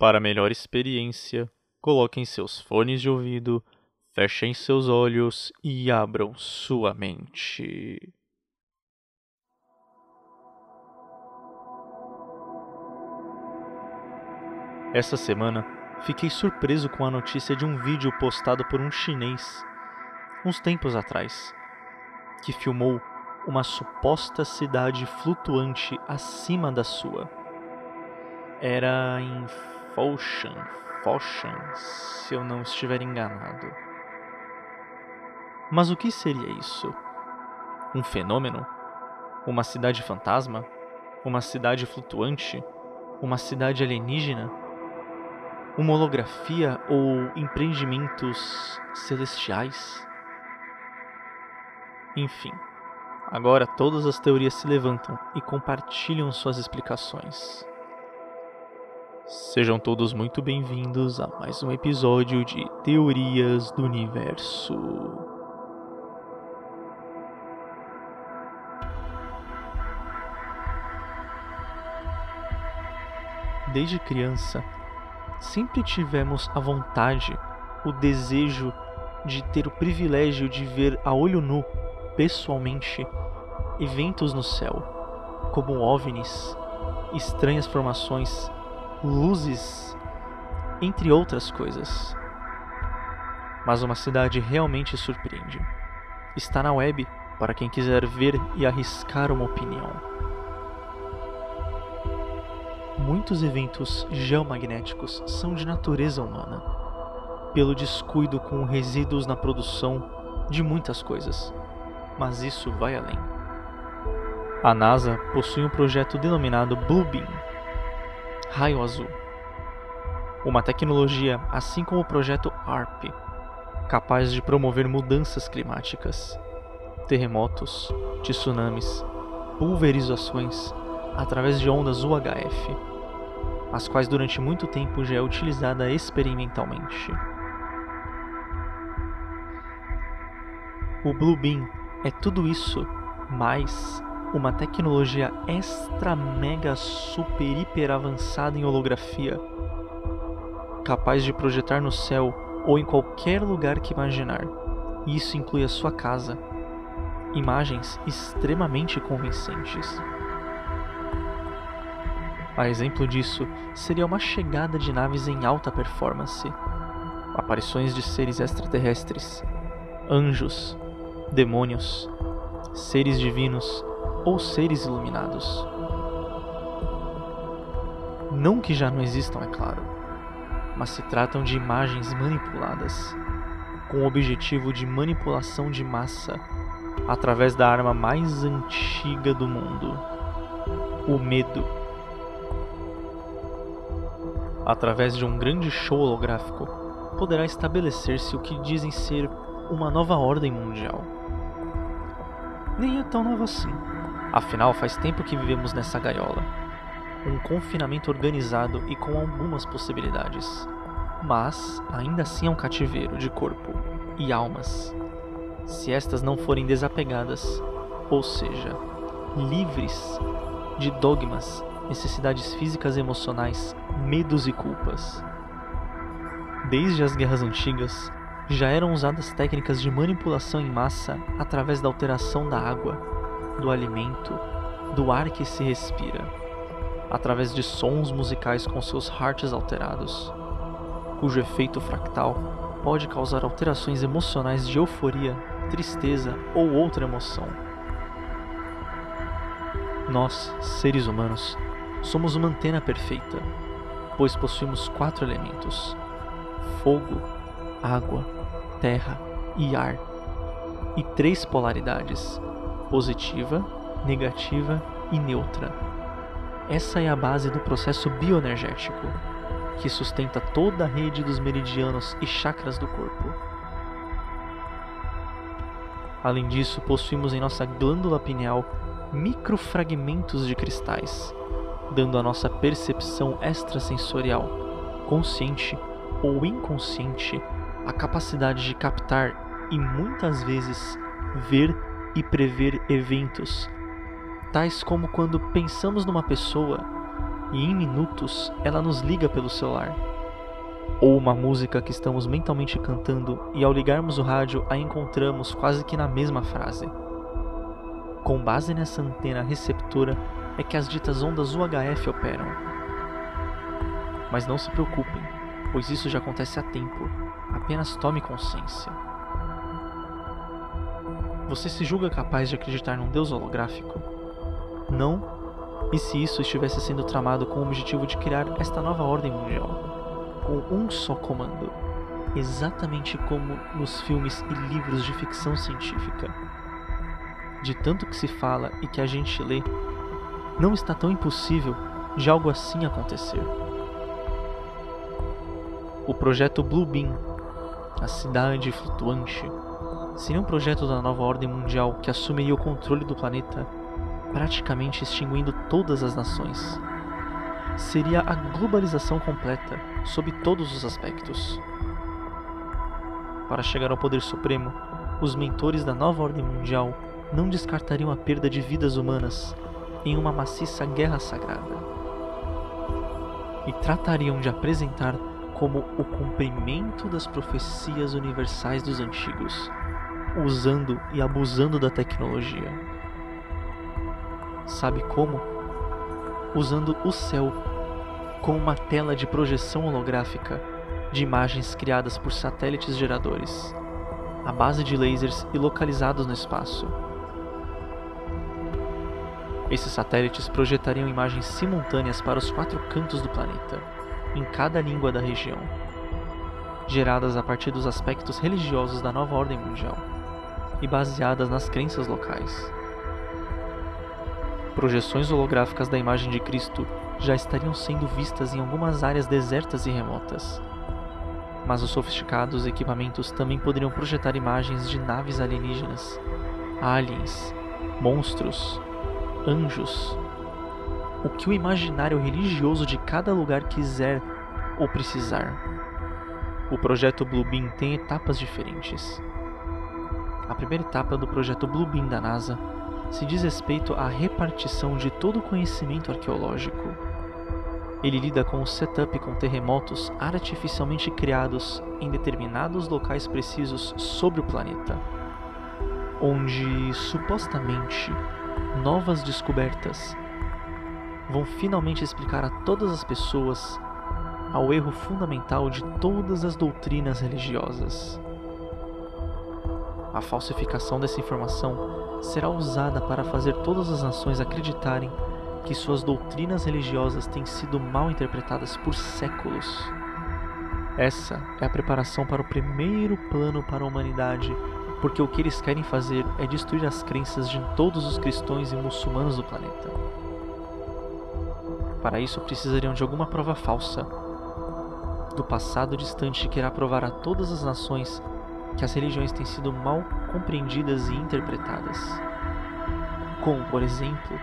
Para melhor experiência, coloquem seus fones de ouvido, fechem seus olhos e abram sua mente. Essa semana, fiquei surpreso com a notícia de um vídeo postado por um chinês, uns tempos atrás, que filmou uma suposta cidade flutuante acima da sua. Era em Foshan, Foshan, se eu não estiver enganado. Mas o que seria isso? Um fenômeno? Uma cidade fantasma? Uma cidade flutuante? Uma cidade alienígena? Uma holografia ou empreendimentos celestiais? Enfim, agora todas as teorias se levantam e compartilham suas explicações. Sejam todos muito bem-vindos a mais um episódio de Teorias do Universo. Desde criança, sempre tivemos a vontade, o desejo de ter o privilégio de ver a olho nu, pessoalmente, eventos no céu, como OVNIs, estranhas formações luzes, entre outras coisas. Mas uma cidade realmente surpreende. Está na web para quem quiser ver e arriscar uma opinião. Muitos eventos geomagnéticos são de natureza humana, pelo descuido com resíduos na produção de muitas coisas, mas isso vai além. A NASA possui um projeto denominado Bluebeam, raio azul. Uma tecnologia, assim como o projeto ARP, capaz de promover mudanças climáticas, terremotos, tsunamis, pulverizações através de ondas UHF, as quais durante muito tempo já é utilizada experimentalmente. O Blue Beam é tudo isso, mais uma tecnologia extra mega super hiper avançada em holografia, capaz de projetar no céu ou em qualquer lugar que imaginar. Isso inclui a sua casa. Imagens extremamente convincentes. A exemplo disso seria uma chegada de naves em alta performance, aparições de seres extraterrestres, anjos, demônios, seres divinos ou seres iluminados. Não que já não existam, é claro, mas se tratam de imagens manipuladas, com o objetivo de manipulação de massa através da arma mais antiga do mundo: o medo. Através de um grande show holográfico, poderá estabelecer-se o que dizem ser uma nova ordem mundial. Nem é tão nova assim. Afinal, faz tempo que vivemos nessa gaiola. Um confinamento organizado e com algumas possibilidades. Mas ainda assim é um cativeiro de corpo e almas. Se estas não forem desapegadas, ou seja, livres de dogmas, necessidades físicas e emocionais, medos e culpas. Desde as guerras antigas, já eram usadas técnicas de manipulação em massa através da alteração da água, do alimento, do ar que se respira, através de sons musicais com seus hearts alterados, cujo efeito fractal pode causar alterações emocionais de euforia, tristeza ou outra emoção. Nós, seres humanos, somos uma antena perfeita, pois possuímos quatro elementos: fogo, água, terra e ar, e três polaridades: positiva, negativa e neutra. Essa é a base do processo bioenergético, que sustenta toda a rede dos meridianos e chakras do corpo. Além disso, possuímos em nossa glândula pineal microfragmentos de cristais, dando à nossa percepção extrasensorial, consciente ou inconsciente, a capacidade de captar e muitas vezes ver e prever eventos, tais como quando pensamos numa pessoa e em minutos ela nos liga pelo celular. Ou uma música que estamos mentalmente cantando e ao ligarmos o rádio a encontramos quase que na mesma frase. Com base nessa antena receptora é que as ditas ondas UHF operam. Mas não se preocupem, pois isso já acontece há tempo. Apenas tome consciência. Você se julga capaz de acreditar num Deus holográfico? Não e se isso estivesse sendo tramado com o objetivo de criar esta nova ordem mundial, com um só comando, exatamente como nos filmes e livros de ficção científica? De tanto que se fala e que a gente lê, não está tão impossível de algo assim acontecer. O projeto Blue Beam, a cidade flutuante, seria um projeto da nova ordem mundial que assumiria o controle do planeta praticamente extinguindo todas as nações. Seria a globalização completa, sob todos os aspectos. Para chegar ao poder supremo, os mentores da nova ordem mundial não descartariam a perda de vidas humanas em uma maciça guerra sagrada. E tratariam de apresentar como o cumprimento das profecias universais dos antigos, usando e abusando da tecnologia. Sabe como? Usando o céu como uma tela de projeção holográfica de imagens criadas por satélites geradores, à base de lasers e localizados no espaço. Esses satélites projetariam imagens simultâneas para os quatro cantos do planeta, em cada língua da região, geradas a partir dos aspectos religiosos da nova ordem mundial e baseadas nas crenças locais. Projeções holográficas da imagem de Cristo já estariam sendo vistas em algumas áreas desertas e remotas. Mas os sofisticados equipamentos também poderiam projetar imagens de naves alienígenas, aliens, monstros, anjos. O que o imaginário religioso de cada lugar quiser ou precisar. O projeto Bluebeam tem etapas diferentes. A primeira etapa do projeto Bluebeam da NASA se diz respeito à repartição de todo o conhecimento arqueológico. Ele lida com o setup com terremotos artificialmente criados em determinados locais precisos sobre o planeta, onde supostamente novas descobertas vão finalmente explicar a todas as pessoas ao erro fundamental de todas as doutrinas religiosas. A falsificação dessa informação será usada para fazer todas as nações acreditarem que suas doutrinas religiosas têm sido mal interpretadas por séculos. Essa é a preparação para o primeiro plano para a humanidade, porque o que eles querem fazer é destruir as crenças de todos os cristãos e muçulmanos do planeta. Para isso, precisariam de alguma prova falsa do passado distante que irá provar a todas as nações que as religiões têm sido mal compreendidas e interpretadas. Como, por exemplo,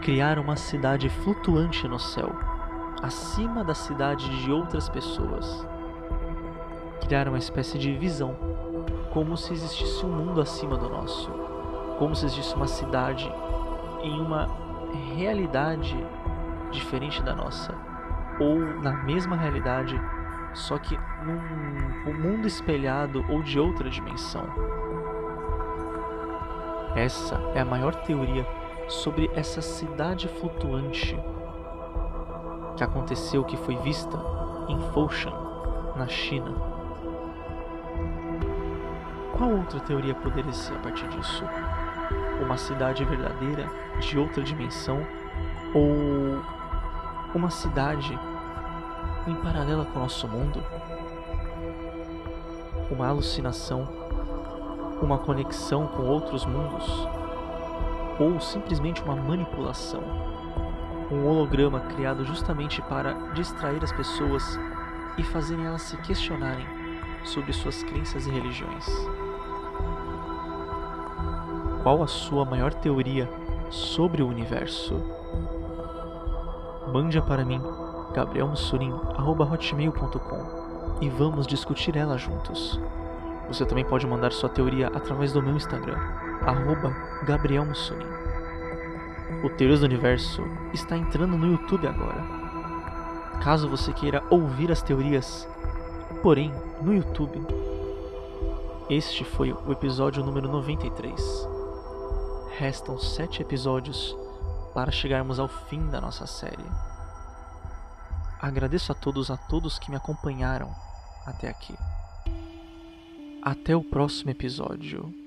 criar uma cidade flutuante no céu, acima da cidade de outras pessoas. Criar uma espécie de visão, como se existisse um mundo acima do nosso, como se existisse uma cidade em uma realidade diferente da nossa, ou na mesma realidade só que num um mundo espelhado ou de outra dimensão. Essa é a maior teoria sobre essa cidade flutuante que aconteceu, que foi vista em Foshan, na China. Qual outra teoria poderia ser a partir disso? Uma cidade verdadeira de outra dimensão ou uma cidade em paralela com o nosso mundo? Uma alucinação? Uma conexão com outros mundos? Ou simplesmente uma manipulação? Um holograma criado justamente para distrair as pessoas e fazerem elas se questionarem sobre suas crenças e religiões. Qual a sua maior teoria sobre o universo? Mande para mim gabrielmussurim.hotmail.com e vamos discutir ela juntos. Você também pode mandar sua teoria através do meu Instagram, arroba O Teorias do Universo está entrando no YouTube agora. Caso você queira ouvir as teorias, porém no YouTube. Este foi o episódio número 93. Restam sete episódios para chegarmos ao fim da nossa série. Agradeço a todos a todos que me acompanharam até aqui. Até o próximo episódio.